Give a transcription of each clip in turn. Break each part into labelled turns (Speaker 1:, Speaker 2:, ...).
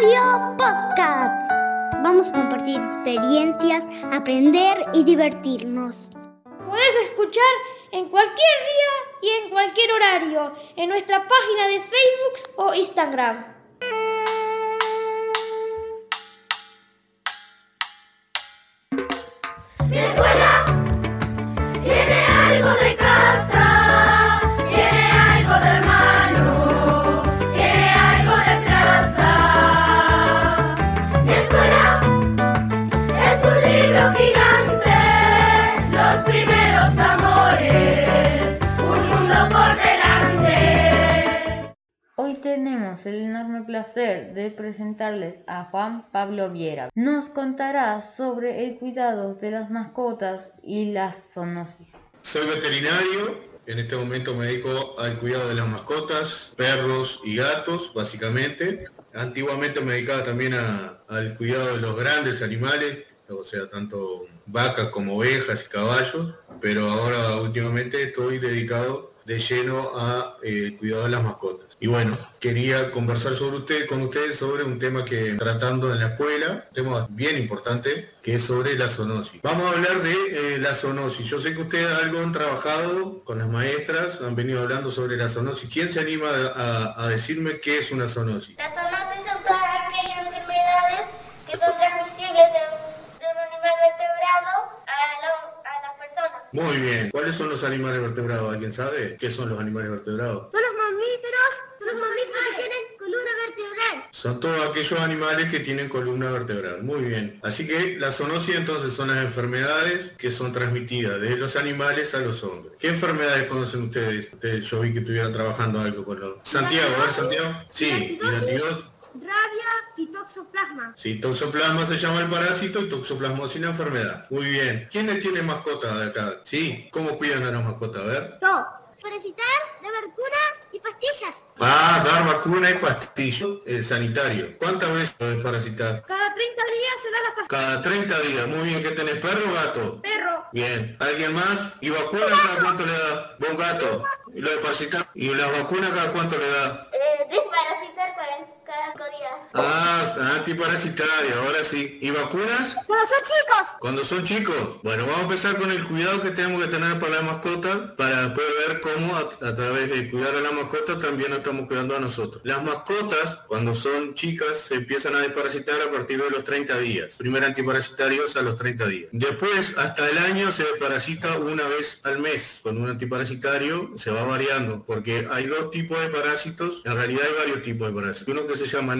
Speaker 1: Radio Podcast. Vamos a compartir experiencias, aprender y divertirnos.
Speaker 2: Puedes escuchar en cualquier día y en cualquier horario en nuestra página de Facebook o Instagram.
Speaker 3: Tenemos el enorme placer de presentarles a Juan Pablo Viera. Nos contará sobre el cuidado de las mascotas y la zoonosis.
Speaker 4: Soy veterinario, en este momento me dedico al cuidado de las mascotas, perros y gatos, básicamente. Antiguamente me dedicaba también al cuidado de los grandes animales, o sea, tanto vacas como ovejas y caballos, pero ahora últimamente estoy dedicado de lleno a eh, cuidado de las mascotas. Y bueno, quería conversar sobre usted, con ustedes sobre un tema que tratando en la escuela, un tema bien importante, que es sobre la zoonosis. Vamos a hablar de eh, la zoonosis. Yo sé que ustedes algo han trabajado con las maestras, han venido hablando sobre la zoonosis. ¿Quién se anima a, a decirme qué es una zoonosis?
Speaker 5: Las zoonosis son todas aquellas enfermedades que son transmisibles de un, de un animal vertebrado a, la- a las personas.
Speaker 4: Muy bien. ¿Cuáles son los animales vertebrados? ¿Alguien sabe qué son los animales vertebrados
Speaker 5: los mamíferos, son los mamíferos que tienen columna vertebral.
Speaker 4: Son todos aquellos animales que tienen columna vertebral. Muy bien. Así que la zoonosis entonces son las enfermedades que son transmitidas de los animales a los hombres. ¿Qué enfermedades conocen ustedes? Ustedes yo vi que estuvieron trabajando algo con los... Santiago, a ver Santiago. Sí.
Speaker 5: Rabia y toxoplasma.
Speaker 4: Sí, toxoplasma se llama el parásito y toxoplasmosis la enfermedad. Muy bien. ¿Quiénes tienen mascota de acá? Sí. ¿Cómo cuidan a las mascotas? A ver.
Speaker 5: Yo. Parasitar, de vacuna y pastillas.
Speaker 4: Ah, dar vacuna y pastillo eh, sanitario. ¿Cuántas veces lo desparasitar?
Speaker 5: Cada 30 días se da la pastilla.
Speaker 4: Cada 30 días. Muy bien. ¿Qué tenés? ¿Perro o gato?
Speaker 5: Perro.
Speaker 4: Bien. ¿Alguien más? ¿Y vacuna cada cuánto le da? ¿Vos gato? ¿Y lo desparasitar? ¿Y las vacunas cada cuánto le da?
Speaker 5: Eh, desparasitar cada 5 días.
Speaker 4: Ah, antiparasitario, ahora sí. ¿Y vacunas?
Speaker 5: Cuando son chicos.
Speaker 4: Cuando son chicos. Bueno, vamos a empezar con el cuidado que tenemos que tener para la mascota, para poder ver cómo a, a través de cuidar a la mascota también nos estamos cuidando a nosotros. Las mascotas, cuando son chicas, se empiezan a desparasitar a partir de los 30 días. Primer antiparasitario a los 30 días. Después, hasta el año, se desparasita una vez al mes. Con un antiparasitario se va variando, porque hay dos tipos de parásitos. En realidad hay varios tipos de parásitos. Uno que se llama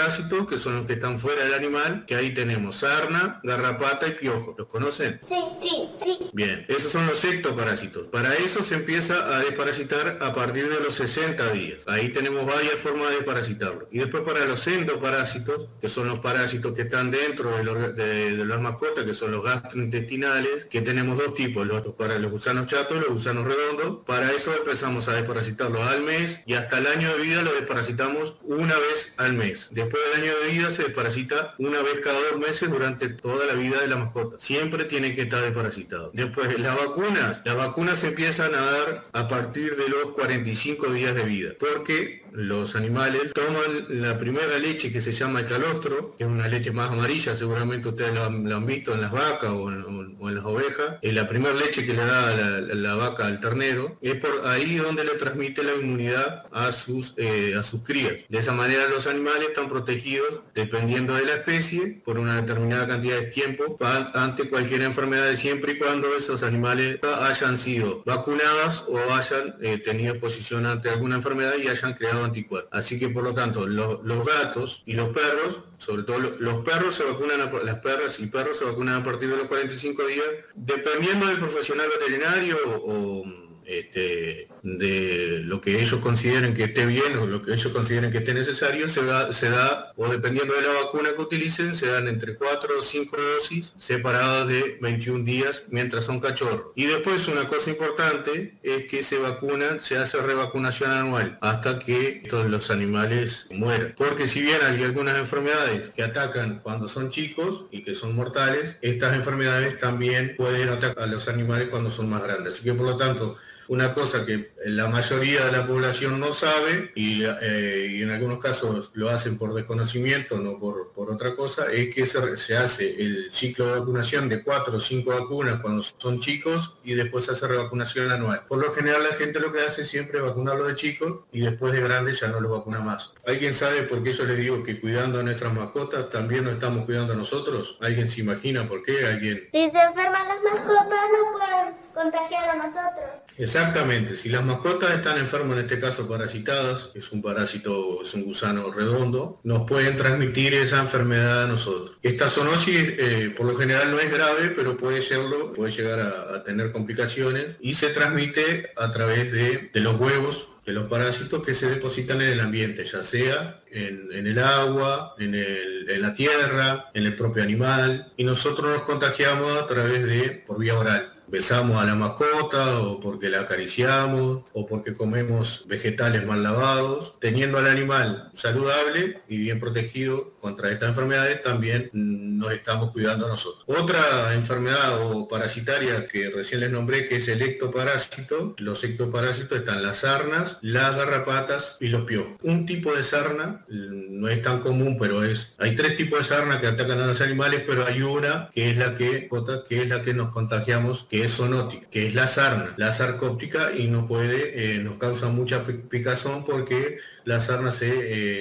Speaker 4: nectoparásitos, que son los que están fuera del animal, que ahí tenemos sarna, garrapata y piojo. ¿Los conocen?
Speaker 5: Sí, sí, sí.
Speaker 4: Bien, esos son los ectoparásitos. Para eso se empieza a desparasitar a partir de los 60 días. Ahí tenemos varias formas de desparasitarlo. Y después para los endoparásitos, que son los parásitos que están dentro del orga- de, de las mascotas, que son los gastrointestinales, que tenemos dos tipos, los, para los gusanos chatos los gusanos redondos. Para eso empezamos a desparasitarlos al mes y hasta el año de vida lo desparasitamos una vez al mes. Después del año de vida se desparasita una vez cada dos meses durante toda la vida de la mascota. Siempre tiene que estar desparasitado. Después, las vacunas. Las vacunas se empiezan a dar a partir de los 45 días de vida. Porque los animales toman la primera leche que se llama el calostro, que es una leche más amarilla, seguramente ustedes lo han, visto en las vacas o en, las ovejas. Es la primera leche que le da la, la- la vaca al ternero. Es por ahí donde le transmite la inmunidad a sus, eh, a sus crías. De esa manera los animales están protegidos dependiendo de la especie por una determinada cantidad de tiempo ante cualquier enfermedad siempre y cuando esos animales hayan sido vacunados o hayan eh, tenido exposición ante alguna enfermedad y hayan creado Así que por lo tanto los, gatos y los perros, sobre todo lo- los perros se vacunan, las perras y perros se vacunan a partir de los 45 días, dependiendo del profesional veterinario o, este, de lo que ellos consideren que esté bien o lo que ellos consideren que esté necesario, se da, se da, o dependiendo de la vacuna que utilicen, se dan entre 4 o 5 dosis separadas de 21 días mientras son cachorros. Y después una cosa importante es que se vacunan, se hace revacunación anual hasta que todos los animales mueran. Porque si bien hay algunas enfermedades que atacan cuando son chicos y que son mortales, estas enfermedades también pueden atacar a los animales cuando son más grandes. Así que por lo tanto, una cosa que la mayoría de la población no sabe y, eh, y en algunos casos lo hacen por desconocimiento, no por, por otra cosa, es que se, se hace el ciclo de vacunación de cuatro o cinco vacunas cuando son chicos y después se hace revacunación anual. Por lo general la gente lo que hace siempre es vacunarlo de chicos y después de grandes ya no lo vacuna más. ¿Alguien sabe por qué yo les digo que cuidando a nuestras mascotas también nos estamos cuidando a nosotros? ¿Alguien se imagina por qué? ¿Alguien?
Speaker 5: Si se enferman las mascotas, no pueden contagiar a nosotros.
Speaker 4: Exactamente, si las mascotas están enfermas, en este caso parasitadas, es un parásito, es un gusano redondo, nos pueden transmitir esa enfermedad a nosotros. Esta zoonosis eh, por lo general no es grave, pero puede serlo, puede llegar a, tener complicaciones y se transmite a través de, de los huevos de los parásitos que se depositan en el ambiente, ya sea en, el agua, en la tierra, en el propio animal, y nosotros nos contagiamos a través de, por vía oral. Besamos a la mascota o porque la acariciamos o porque comemos vegetales mal lavados. Teniendo al animal saludable y bien protegido contra estas enfermedades, también nos estamos cuidando nosotros. Otra enfermedad o parasitaria que recién les nombré, que es el ectoparásito. Los ectoparásitos están las sarnas, las garrapatas y los piojos. Un tipo de sarna mm, no es tan común, pero es hay tres tipos de sarna que atacan a los animales, pero hay una que es la que que es la que nos contagiamos, que es zoonótica, que es la sarna, la sarcóptica y no puede, eh, nos causa mucha pi- picazón porque la sarna se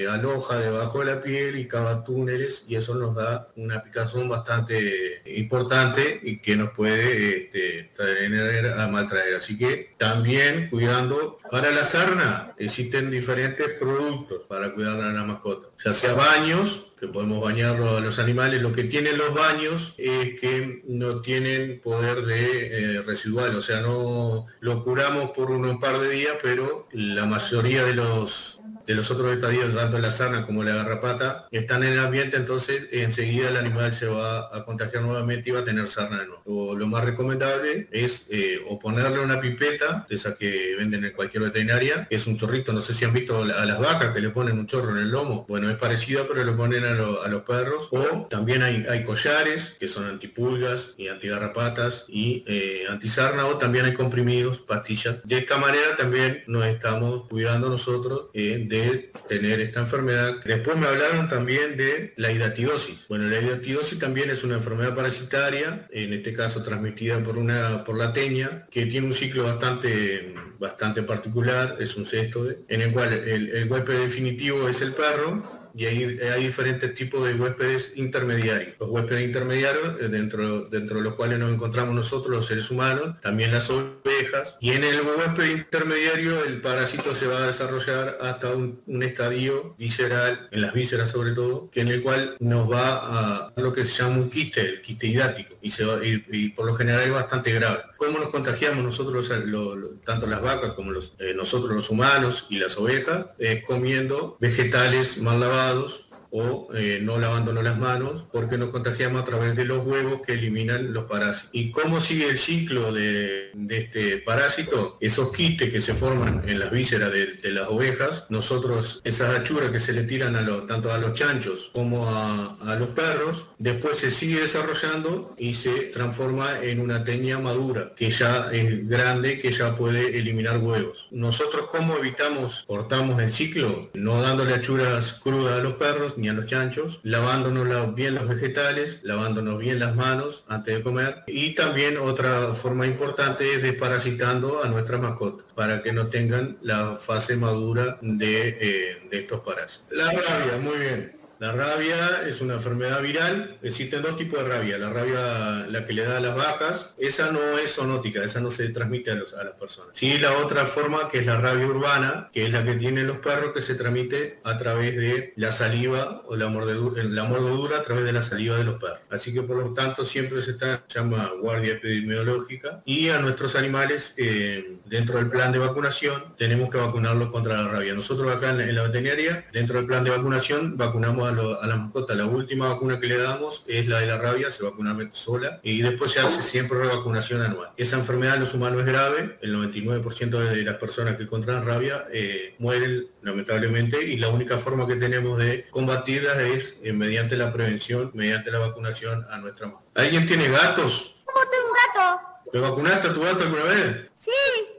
Speaker 4: eh, aloja debajo de la piel y cava túneles y eso nos da una picazón bastante importante y que nos puede este, traer a maltraer. Así que también cuidando para la sarna existen diferentes productos para cuidar a la mascota, ya sea baños que podemos bañarlo a los animales. Lo que tienen los baños es que no tienen poder de eh, residual, o sea, no lo curamos por un par de días, pero la mayoría de los de los otros estadios, tanto la sarna como la garrapata, están en el ambiente, entonces enseguida el animal se va a contagiar nuevamente y va a tener sarna de nuevo. O lo más recomendable es eh, o ponerle una pipeta, de esa que venden en cualquier veterinaria, que es un chorrito, no sé si han visto a las vacas que le ponen un chorro en el lomo, bueno, es parecido, pero lo ponen a, lo- a los perros. O también hay, hay collares, que son antipulgas y antigarrapatas y eh, antisarna, o también hay comprimidos, pastillas. De esta manera también nos estamos cuidando nosotros eh, de tener esta enfermedad. Después me hablaron también de la hidatidosis. Bueno, la hidatidosis también es una enfermedad parasitaria, en este caso transmitida por una por la teña, que tiene un ciclo bastante bastante particular, es un cesto, en el cual el, el huésped definitivo es el perro y hay, hay diferentes tipos de huéspedes intermediarios. Los huéspedes intermediarios, eh, dentro, dentro de los cuales nos encontramos nosotros los seres humanos, también las ovejas, y en el huésped intermediario el parásito se va a desarrollar hasta un, un estadio visceral, en las vísceras sobre todo, que en el cual nos va a lo que se llama un quiste, el quiste hidático, y, se va- y- por lo general es bastante grave. ¿Cómo nos contagiamos nosotros, tanto las vacas como eh, nosotros los humanos y las ovejas? Comiendo vegetales mal lavados lados o eh, no lavándonos las manos, porque nos contagiamos a través de los huevos que eliminan los parásitos. ¿Y cómo sigue el ciclo de, este parásito? Esos quistes que se forman en las vísceras de, las ovejas, nosotros, esas achuras que se le tiran a tanto a los chanchos como a, a los perros, después se sigue desarrollando y se transforma en una teña madura, que ya es grande, que ya puede eliminar huevos. Nosotros, ¿cómo evitamos, cortamos el ciclo? No dándole achuras crudas a los perros los chanchos, lavándonos la- bien los vegetales, lavándonos bien las manos antes de comer. Y también otra forma importante es desparasitando a nuestras mascotas para que no tengan la fase madura de, eh, de estos parásitos. La rabia, muy bien. La rabia es una enfermedad viral. Existen dos tipos de rabia. La rabia, la que le da a las vacas, esa no es zoonótica, esa no se transmite a, las personas. Sí, la otra forma, que es la rabia urbana, que es la que tienen los perros, que se transmite a través de la saliva o la mordedura, la mordedura a través de la saliva de los perros. Así que por lo tanto siempre se está, llama guardia epidemiológica. Y a nuestros animales, eh, dentro del plan de vacunación, tenemos que vacunarlos contra la rabia. Nosotros acá en la, en la veterinaria, dentro del plan de vacunación, vacunamos a, lo- a las mascotas. La última vacuna que le damos es la de la rabia, se vacuna sola y después se hace siempre revacunación anual. Esa enfermedad en los humanos es grave, el 99% de las personas que contraen rabia eh, mueren lamentablemente y la única forma que tenemos de combatirla es eh, mediante la prevención, mediante la vacunación a nuestra mascota. ¿Alguien tiene gatos?
Speaker 5: ¿Cómo tengo un gato?
Speaker 4: ¿Lo vacunaste a tu gato alguna vez?
Speaker 5: Sí.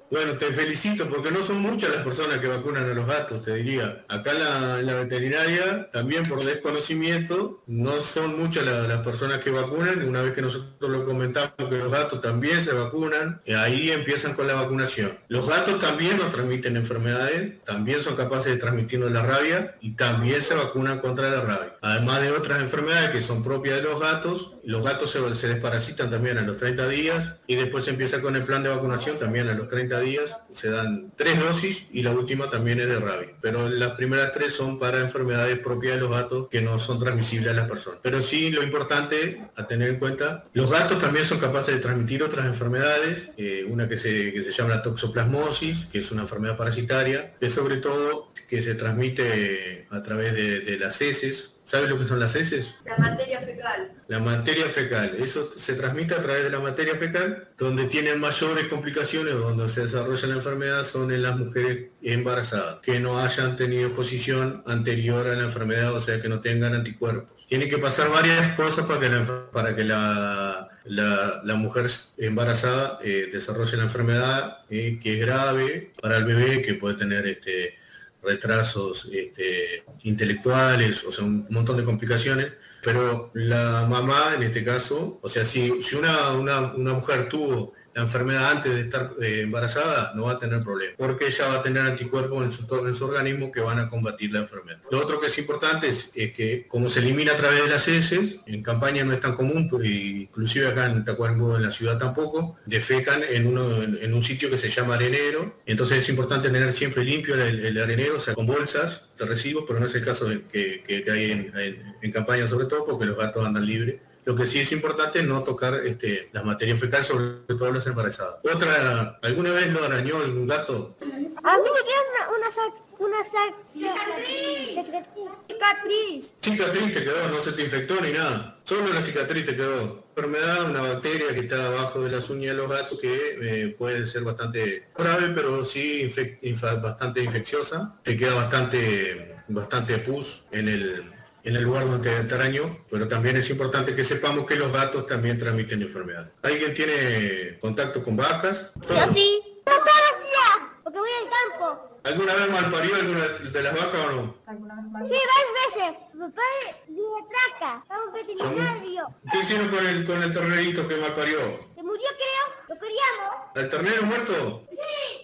Speaker 4: Bueno, te felicito porque no son muchas las personas que vacunan a los gatos, te diría. Acá la, la veterinaria, también por desconocimiento, no son muchas la- las personas que vacunan. Una vez que nosotros lo comentamos que los gatos también se vacunan, eh, ahí empiezan con la vacunación. Los gatos también nos transmiten enfermedades, también son capaces de transmitirnos la rabia y también se vacunan contra la rabia. Además de otras enfermedades que son propias de los gatos, los gatos se, se desparasitan también a los 30 días y después se empieza con el plan de vacunación también a los 30 días. Se dan tres dosis y la última también es de rabia. Pero las primeras tres son para enfermedades propias de los gatos que no son transmisibles a las personas. Pero sí, lo importante a tener en cuenta, los gatos también son capaces de transmitir otras enfermedades, eh, una que se, que se llama la toxoplasmosis, que es una enfermedad parasitaria, que sobre todo que se transmite a través de las heces. ¿Sabes lo que son las heces?
Speaker 6: La materia fecal.
Speaker 4: La materia fecal, eso se transmite a través de la materia fecal, donde tienen mayores complicaciones, donde se desarrolla la enfermedad, son en las mujeres embarazadas, que no hayan tenido exposición anterior a la enfermedad, o sea, que no tengan anticuerpos. Tiene que pasar varias cosas para que la, para que la, la- la mujer embarazada eh, desarrolle la enfermedad, eh, que es grave para el bebé, que puede tener este, retrasos este, intelectuales, o sea, un montón de complicaciones, pero la mamá en este caso, o sea, si, si una, una, una mujer tuvo la enfermedad antes de estar eh, embarazada, no va a tener problema, porque ella va a tener anticuerpos en su, en su organismo que van a combatir la enfermedad. Lo otro que es importante es, que como se elimina a través de las heces, en campaña no es tan común, pues, inclusive acá en Tacuarembó, en la ciudad tampoco, defecan en, uno, en, un sitio que se llama arenero, entonces es importante tener siempre limpio el, arenero, o sea, con bolsas de residuos, pero no es el caso de- que, que- hay en, en- en campaña sobre todo, porque los gatos andan libres. Lo que sí es importante es no tocar este, las materias fecales, sobre todo las embarazadas. Otra, ¿alguna vez lo arañó algún gato?
Speaker 7: A mí me queda una, una, sac- una sac- cicatriz. Cicatriz.
Speaker 4: Cicatriz te quedó, no se te infectó ni nada. Solo la cicatriz te quedó. Enfermedad, una bacteria que está abajo de las uñas de los gatos que eh, puede ser bastante grave, pero sí infec- infa- bastante infecciosa. Te queda bastante, bastante pus en el, en el lugar donde te arañó, pero también es importante que sepamos que los gatos también transmiten enfermedades. ¿Alguien tiene contacto con vacas? Todos.
Speaker 1: sí.
Speaker 7: No todos los días, porque voy al campo.
Speaker 4: ¿Alguna vez malparió alguna de las vacas o no?
Speaker 7: Sí, varias veces. Papá vive traca. Estamos veterinario.
Speaker 4: ¿Qué hicieron con el, con el ternerito que malparió?
Speaker 7: Murió, creo. Lo queríamos.
Speaker 4: ¿El ternero muerto?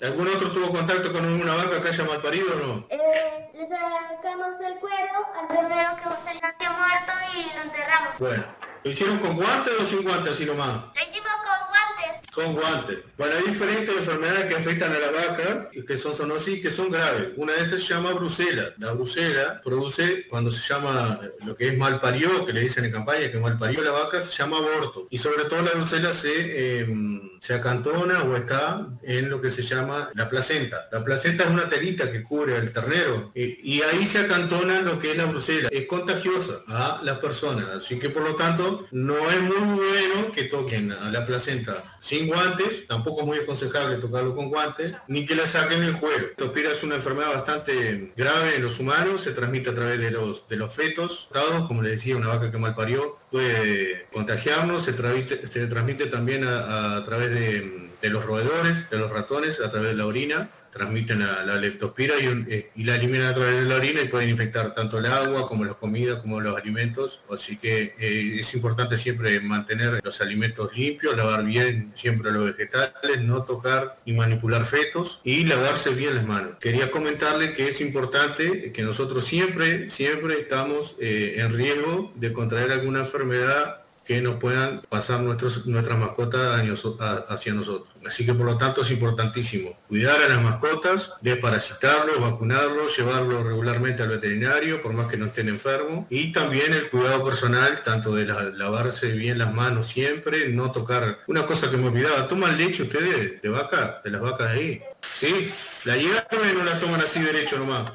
Speaker 4: ¿Algún otro tuvo contacto con alguna vaca que haya malparido o no?
Speaker 5: Eh, le sacamos el cuero al ternero que se nació muerto y lo enterramos.
Speaker 4: Bueno, ¿lo hicieron con guantes o sin guantes así nomás?
Speaker 5: Lo hicimos con guantes.
Speaker 4: Con guantes. Bueno, hay diferentes enfermedades que afectan a la vaca, que son zoonosis y que son graves. Una de esas se llama brucela. La brucela produce, cuando se llama eh, lo que es mal parió, que le dicen en campaña que mal parió la vaca, se llama aborto. Y sobre todo la brucela se, eh, se acantona o está en lo que se llama la placenta. La placenta es una telita que cubre al ternero y, y ahí se acantona lo que es la brucela. Es contagiosa a las personas, así que por lo tanto no es muy bueno que toquen a la placenta sin guantes, tampoco es muy aconsejable tocarlo con guantes, ni que la saquen el juego. Topira es una enfermedad bastante grave en los humanos, se transmite a través de los, de los fetos, como le decía, una vaca que mal parió puede contagiarnos, se transmite, también a, través de los roedores, de los ratones, a través de la orina, transmiten la, la leptospira eh, y la eliminan a través de la orina y pueden infectar tanto el agua como las comidas como los alimentos. Así que eh, es importante siempre mantener los alimentos limpios, lavar bien siempre los vegetales, no tocar ni manipular fetos y lavarse bien las manos. Quería comentarle que es importante que nosotros siempre, siempre estamos eh, en riesgo de contraer alguna enfermedad que nos puedan pasar nuestros, nuestras mascotas hacia nosotros. Así que por lo tanto es importantísimo cuidar a las mascotas, desparasitarlos, vacunarlos, llevarlos regularmente al veterinario, por más que no estén enfermos, y también el cuidado personal, tanto de la- lavarse bien las manos siempre, no tocar. Una cosa que me olvidaba, ¿toman leche ustedes de vaca? De las vacas de ahí. ¿Sí? La hierven o no la toman así derecho nomás.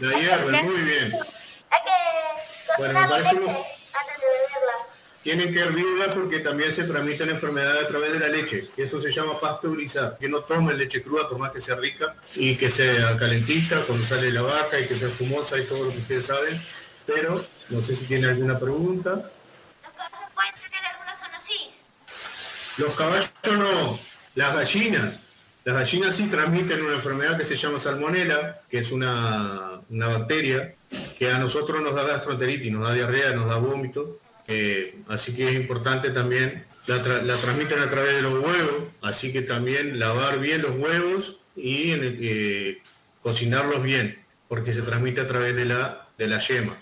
Speaker 4: La hierven, muy bien. Bueno, me parece
Speaker 5: leche
Speaker 4: muy-
Speaker 5: antes de beberla.
Speaker 4: Tienen que hervirla porque también se transmiten enfermedades a través de la leche. Eso se llama pasteurizar. Que no tomen leche cruda por más que sea rica y que sea calentita cuando sale la vaca y que sea espumosa y todo lo que ustedes saben. Pero no sé si tiene alguna pregunta.
Speaker 5: Los caballos pueden tener alguna zoonosis.
Speaker 4: Los caballos no, las gallinas. Las gallinas sí transmiten una enfermedad que se llama salmonela, que es una, una bacteria que a nosotros nos da gastroenteritis, nos da diarrea, nos da vómito. Eh, así que es importante también, la, tra- la transmiten a través de los huevos, así que también lavar bien los huevos y eh, cocinarlos bien, porque se transmite a través de la, de la yema.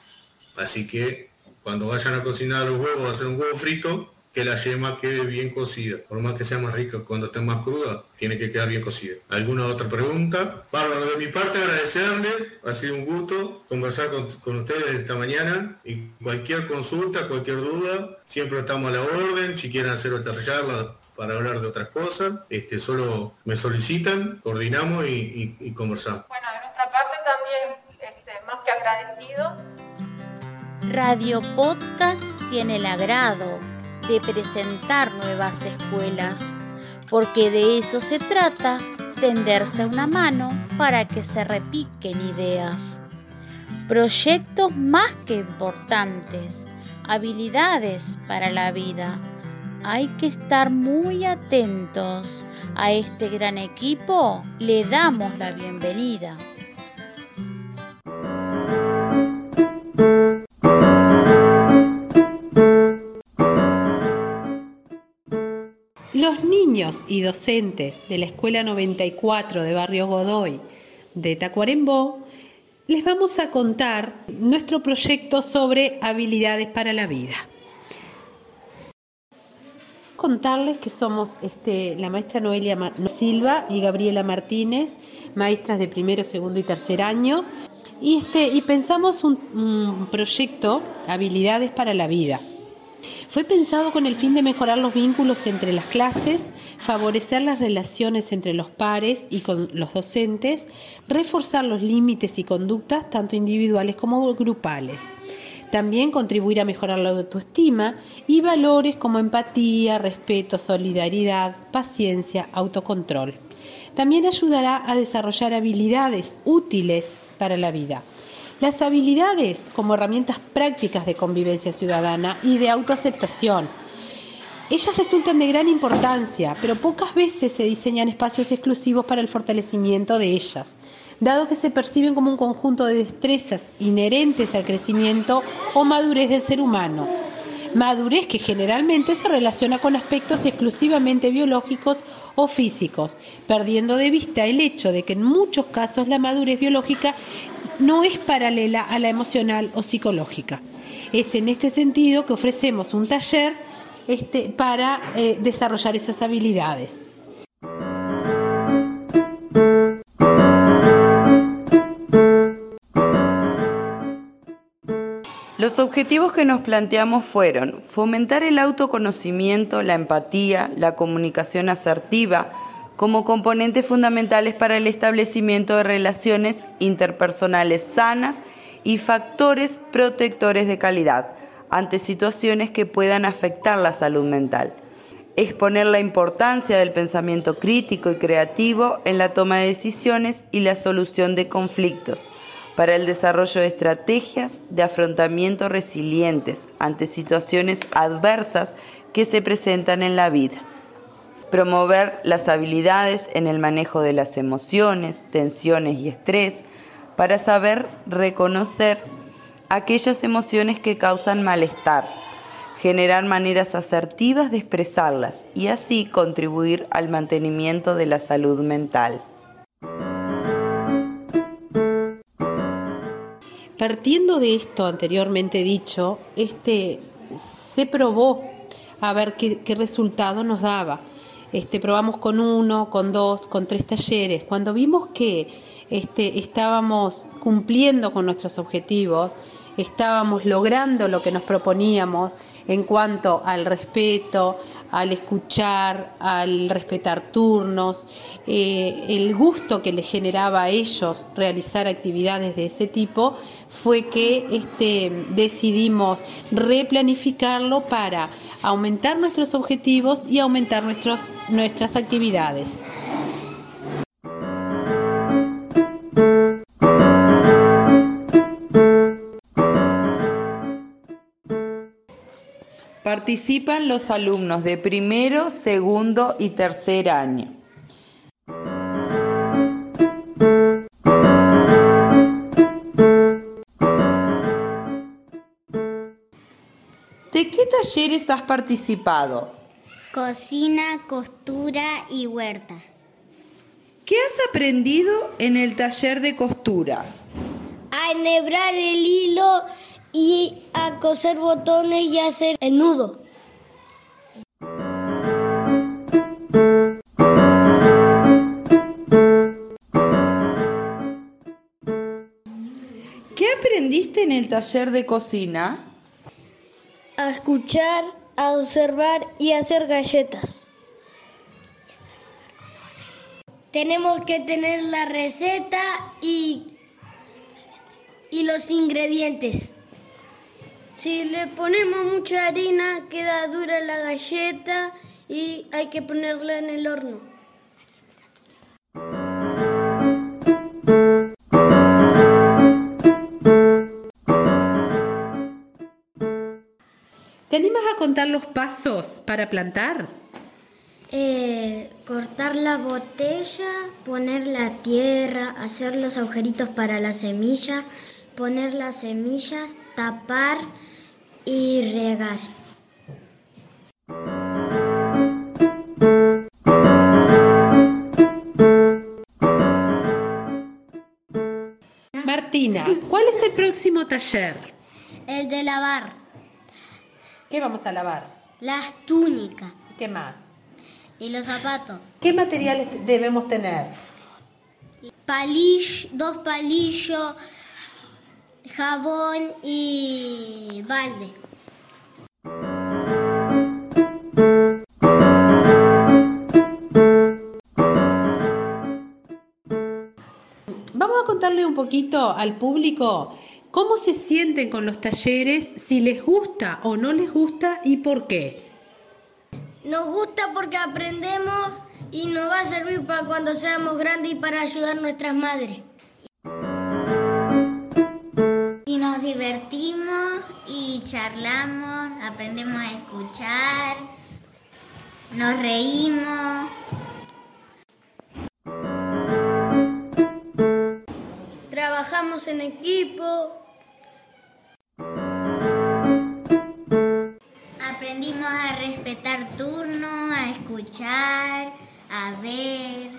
Speaker 4: Así que cuando vayan a cocinar los huevos, a hacer un huevo frito, que la yema quede bien cocida. Por más que sea más rica, cuando esté más cruda, tiene que quedar bien cocida. ¿Alguna otra pregunta? Bárbaro, de mi parte agradecerles. Ha sido un gusto conversar con, con ustedes esta mañana. Y cualquier consulta, cualquier duda, siempre estamos a la orden. Si quieren hacer otra charla para hablar de otras cosas, este, solo me solicitan, coordinamos y, y- y conversamos.
Speaker 6: Bueno, de nuestra parte también, este, más que agradecido.
Speaker 8: Radio Podcast tiene el agrado de presentar nuevas escuelas, porque de eso se trata, tenderse una mano para que se repiquen ideas. Proyectos más que importantes, habilidades para la vida. Hay que estar muy atentos. A este gran equipo le damos la bienvenida.
Speaker 9: Y docentes de la Escuela 94 de Barrio Godoy de Tacuarembó les vamos a contar nuestro proyecto sobre habilidades para la vida. Contarles que somos este, la maestra Noelia Silva y Gabriela Martínez, maestras de primero, segundo y tercer año, y, este, y pensamos un proyecto, Habilidades para la Vida. Fue pensado con el fin de mejorar los vínculos entre las clases, favorecer las relaciones entre los pares y con los docentes, reforzar los límites y conductas tanto individuales como grupales. También contribuir a mejorar la autoestima y valores como empatía, respeto, solidaridad, paciencia, autocontrol. También ayudará a desarrollar habilidades útiles para la vida. Las habilidades como herramientas prácticas de convivencia ciudadana y de autoaceptación. Ellas resultan de gran importancia, pero pocas veces se diseñan espacios exclusivos para el fortalecimiento de ellas, dado que se perciben como un conjunto de destrezas inherentes al crecimiento o madurez del ser humano. Madurez que generalmente se relaciona con aspectos exclusivamente biológicos o físicos, perdiendo de vista el hecho de que en muchos casos la madurez biológica no es paralela a la emocional o psicológica. Es en este sentido que ofrecemos un taller este, para eh, desarrollar esas habilidades.
Speaker 10: Los objetivos que nos planteamos fueron fomentar el autoconocimiento, la empatía, la comunicación asertiva como componentes fundamentales para el establecimiento de relaciones interpersonales sanas y factores protectores de calidad ante situaciones que puedan afectar la salud mental. Exponer la importancia del pensamiento crítico y creativo en la toma de decisiones y la solución de conflictos para el desarrollo de estrategias de afrontamiento resilientes ante situaciones adversas que se presentan en la vida. Promover las habilidades en el manejo de las emociones, tensiones y estrés para saber reconocer aquellas emociones que causan malestar, generar maneras asertivas de expresarlas y así contribuir al mantenimiento de la salud mental.
Speaker 9: Partiendo de esto anteriormente dicho, este, se probó a ver qué, qué resultado nos daba. Este, probamos con uno, con dos, con tres talleres. Cuando vimos que este, estábamos cumpliendo con nuestros objetivos, estábamos logrando lo que nos proponíamos en cuanto al respeto, al escuchar, al respetar turnos, eh, el gusto que les generaba a ellos realizar actividades de ese tipo, fue que este, decidimos replanificarlo para aumentar nuestros objetivos y aumentar nuestros, nuestras actividades.
Speaker 10: Participan los alumnos de primero, segundo y tercer año. ¿De qué talleres has participado?
Speaker 1: Cocina, costura y huerta.
Speaker 10: ¿Qué has aprendido en el taller de costura?
Speaker 2: A enhebrar el hilo y a coser botones y hacer el nudo.
Speaker 10: Taller de cocina?
Speaker 2: A escuchar, a observar y a hacer galletas. Tenemos que tener la receta y, y los ingredientes. Si le ponemos mucha harina, queda dura la galleta y hay que ponerla en el horno.
Speaker 9: Contar los pasos para plantar?
Speaker 1: Eh, cortar la botella, poner la tierra, hacer los agujeritos para la semilla, poner la semilla, tapar y regar.
Speaker 9: Martina, ¿cuál es el próximo taller?
Speaker 1: El de lavar
Speaker 9: ¿Qué vamos a lavar?
Speaker 1: las túnicas
Speaker 9: ¿Qué más?
Speaker 1: y los zapatos.
Speaker 9: ¿Qué materiales debemos tener?
Speaker 1: Palillo, dos palillos, jabón y balde.
Speaker 9: Vamos a contarle un poquito al público cómo se sienten con los talleres, si les gusta o no les gusta y por qué.
Speaker 2: Nos gusta porque aprendemos y nos va a servir para cuando seamos grandes y para ayudar a nuestras madres.
Speaker 1: Y nos divertimos y charlamos, aprendemos a escuchar, nos reímos.
Speaker 2: Trabajamos en equipo.
Speaker 1: Aprendimos a respetar turnos, a escuchar, a ver.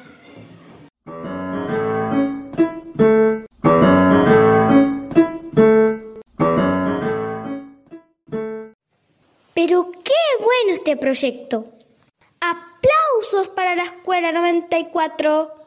Speaker 2: Pero qué bueno este proyecto. Aplausos para la Escuela 94.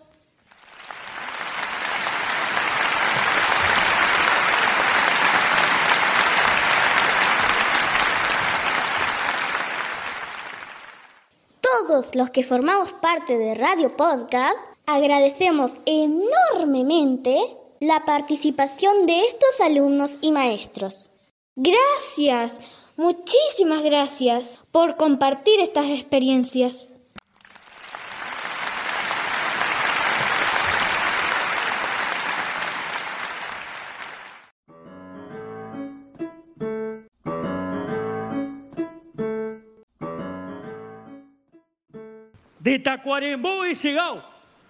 Speaker 2: Todos los que formamos parte de Radio Podcast agradecemos enormemente la participación de estos alumnos y maestros. Gracias, muchísimas gracias por compartir estas experiencias.
Speaker 11: De Tacuarembó he llegado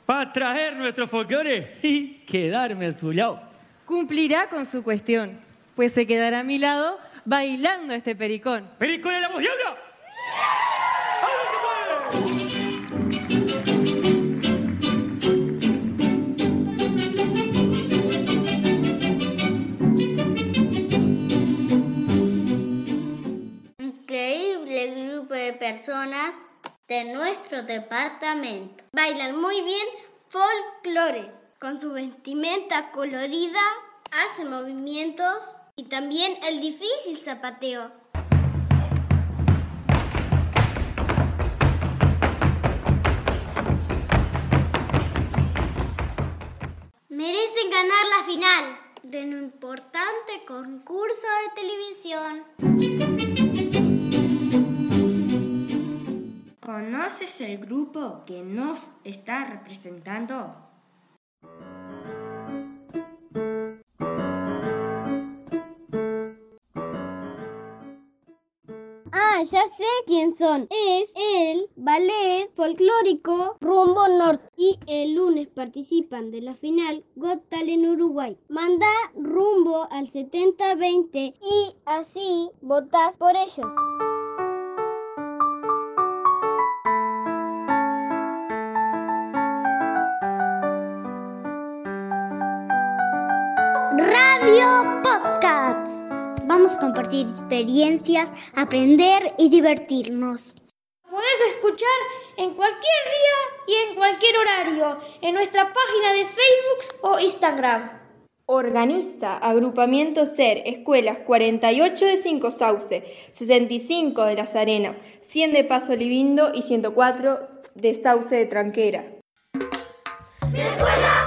Speaker 11: para traer nuestro folclore y quedarme a su lado.
Speaker 12: Cumplirá con su cuestión, pues se quedará a mi lado bailando este pericón.
Speaker 11: ¡Pericón en la voz!
Speaker 1: Increíble grupo de personas de nuestro departamento. Bailan muy bien folclores. Con su vestimenta colorida, hacen movimientos y también el difícil zapateo. Merecen ganar la final de un importante concurso de televisión.
Speaker 13: ¿Conoces el grupo que nos está representando?
Speaker 1: Ah, ya sé quién son. Es el ballet folclórico Rumbo Norte. Y el lunes participan de la final Got Talent Uruguay. Manda rumbo al 7020 y así votás por ellos. Radio Podcast. Vamos a compartir experiencias, aprender y divertirnos.
Speaker 14: Podés escuchar en cualquier día y en cualquier horario en nuestra página de Facebook o Instagram.
Speaker 15: Organiza Agrupamiento SER Escuelas 48 de Cinco Sauce, 65 de Las Arenas, 100 de Paso Libindo y 104 de Sauce de Tranquera.
Speaker 16: Mi escuela